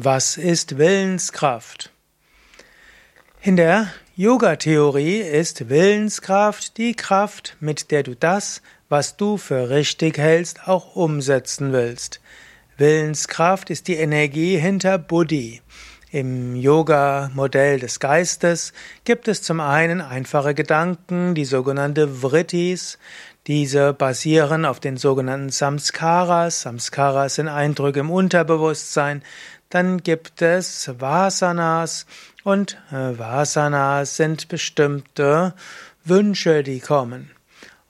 Was ist Willenskraft? In der Yoga-Theorie ist Willenskraft die Kraft, mit der du das, was du für richtig hältst, auch umsetzen willst. Willenskraft ist die Energie hinter Buddhi. Im Yoga-Modell des Geistes gibt es zum einen einfache Gedanken, die sogenannte Vrittis. Diese basieren auf den sogenannten Samskaras. Samskaras sind Eindrücke im Unterbewusstsein. Dann gibt es Vasanas und äh, Vasanas sind bestimmte Wünsche, die kommen.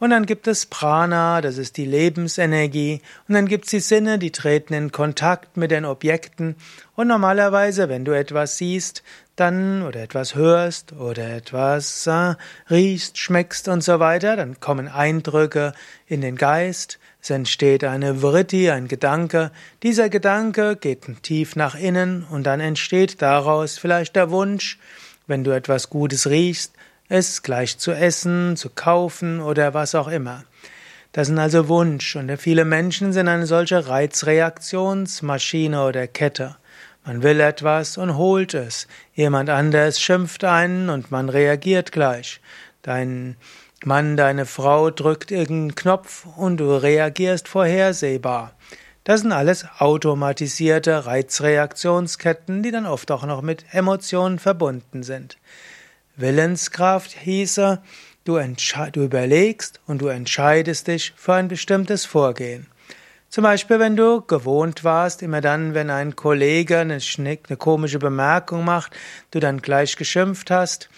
Und dann gibt es Prana, das ist die Lebensenergie. Und dann gibt es die Sinne, die treten in Kontakt mit den Objekten. Und normalerweise, wenn du etwas siehst, dann oder etwas hörst oder etwas äh, riechst, schmeckst und so weiter, dann kommen Eindrücke in den Geist. Es entsteht eine Vritti, ein Gedanke. Dieser Gedanke geht tief nach innen und dann entsteht daraus vielleicht der Wunsch, wenn du etwas Gutes riechst, es gleich zu essen, zu kaufen oder was auch immer. Das sind also Wunsch und viele Menschen sind eine solche Reizreaktionsmaschine oder Kette. Man will etwas und holt es. Jemand anders schimpft einen und man reagiert gleich. Dein Mann, deine Frau drückt irgendeinen Knopf und du reagierst vorhersehbar. Das sind alles automatisierte Reizreaktionsketten, die dann oft auch noch mit Emotionen verbunden sind. Willenskraft hieße, du, du überlegst und du entscheidest dich für ein bestimmtes Vorgehen. Zum Beispiel, wenn du gewohnt warst, immer dann, wenn ein Kollege eine, eine komische Bemerkung macht, du dann gleich geschimpft hast,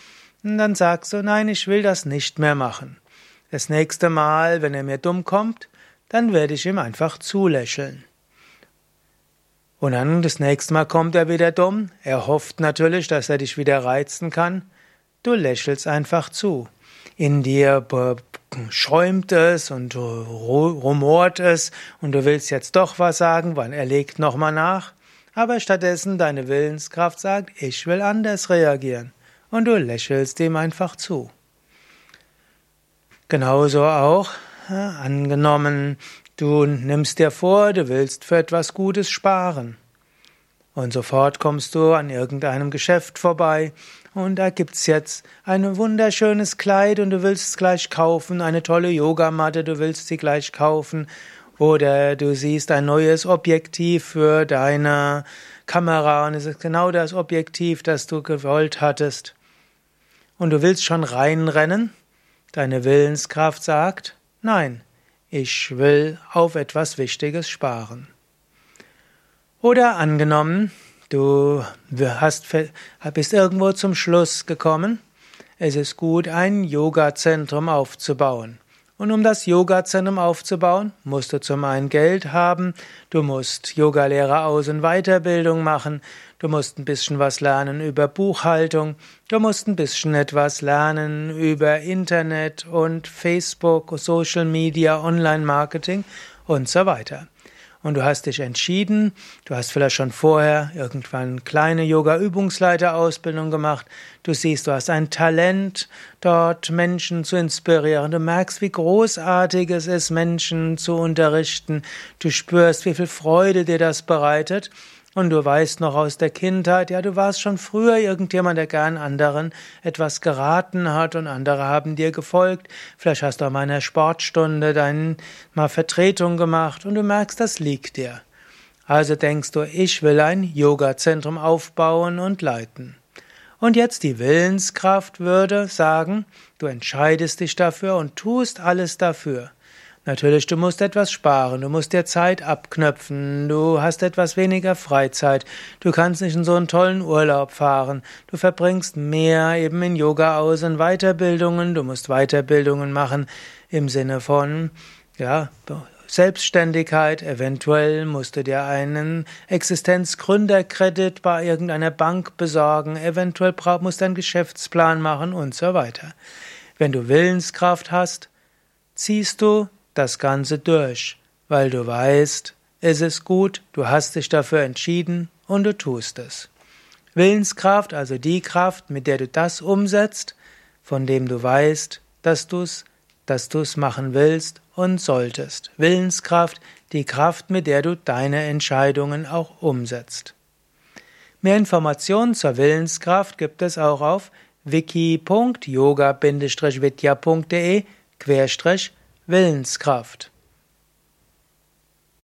dann sagst du, nein, ich will das nicht mehr machen. Das nächste Mal, wenn er mir dumm kommt, dann werde ich ihm einfach zulächeln. Und dann das nächste Mal kommt er wieder dumm. Er hofft natürlich, dass er dich wieder reizen kann. Du lächelst einfach zu. In dir schäumt es und rumort es und du willst jetzt doch was sagen, weil er legt nochmal nach. Aber stattdessen deine Willenskraft sagt, ich will anders reagieren. Und du lächelst ihm einfach zu. Genauso auch, angenommen, du nimmst dir vor, du willst für etwas Gutes sparen. Und sofort kommst du an irgendeinem Geschäft vorbei und da gibt's jetzt ein wunderschönes Kleid und du willst es gleich kaufen, eine tolle Yogamatte, du willst sie gleich kaufen oder du siehst ein neues Objektiv für deine Kamera und es ist genau das Objektiv, das du gewollt hattest. Und du willst schon reinrennen? Deine Willenskraft sagt, nein, ich will auf etwas Wichtiges sparen. Oder angenommen, du hast, bist irgendwo zum Schluss gekommen, es ist gut, ein Yoga-Zentrum aufzubauen. Und um das Yoga-Zentrum aufzubauen, musst du zum einen Geld haben, du musst Yogalehrer Aus- und Weiterbildung machen, du musst ein bisschen was lernen über Buchhaltung, du musst ein bisschen etwas lernen über Internet und Facebook, Social Media, Online-Marketing und so weiter und du hast dich entschieden, du hast vielleicht schon vorher irgendwann kleine Yoga-Übungsleiterausbildung gemacht, du siehst, du hast ein Talent, dort Menschen zu inspirieren, du merkst, wie großartig es ist, Menschen zu unterrichten, du spürst, wie viel Freude dir das bereitet, und du weißt noch aus der Kindheit, ja, du warst schon früher irgendjemand, der gern anderen etwas geraten hat und andere haben dir gefolgt. Vielleicht hast du an meiner Sportstunde deine mal Vertretung gemacht und du merkst, das liegt dir. Also denkst du, ich will ein Yoga-Zentrum aufbauen und leiten. Und jetzt die Willenskraft würde sagen, du entscheidest dich dafür und tust alles dafür. Natürlich, du musst etwas sparen, du musst dir Zeit abknöpfen, du hast etwas weniger Freizeit, du kannst nicht in so einen tollen Urlaub fahren, du verbringst mehr eben in Yoga aus und Weiterbildungen, du musst Weiterbildungen machen im Sinne von, ja, Selbstständigkeit, eventuell musst du dir einen Existenzgründerkredit bei irgendeiner Bank besorgen, eventuell musst du einen Geschäftsplan machen und so weiter. Wenn du Willenskraft hast, ziehst du das Ganze durch, weil du weißt, es ist gut, du hast dich dafür entschieden und du tust es. Willenskraft, also die Kraft, mit der du das umsetzt, von dem du weißt, dass du es, dass du es machen willst und solltest. Willenskraft, die Kraft, mit der du deine Entscheidungen auch umsetzt. Mehr Informationen zur Willenskraft gibt es auch auf wiki.yoga-vidya.de Willenskraft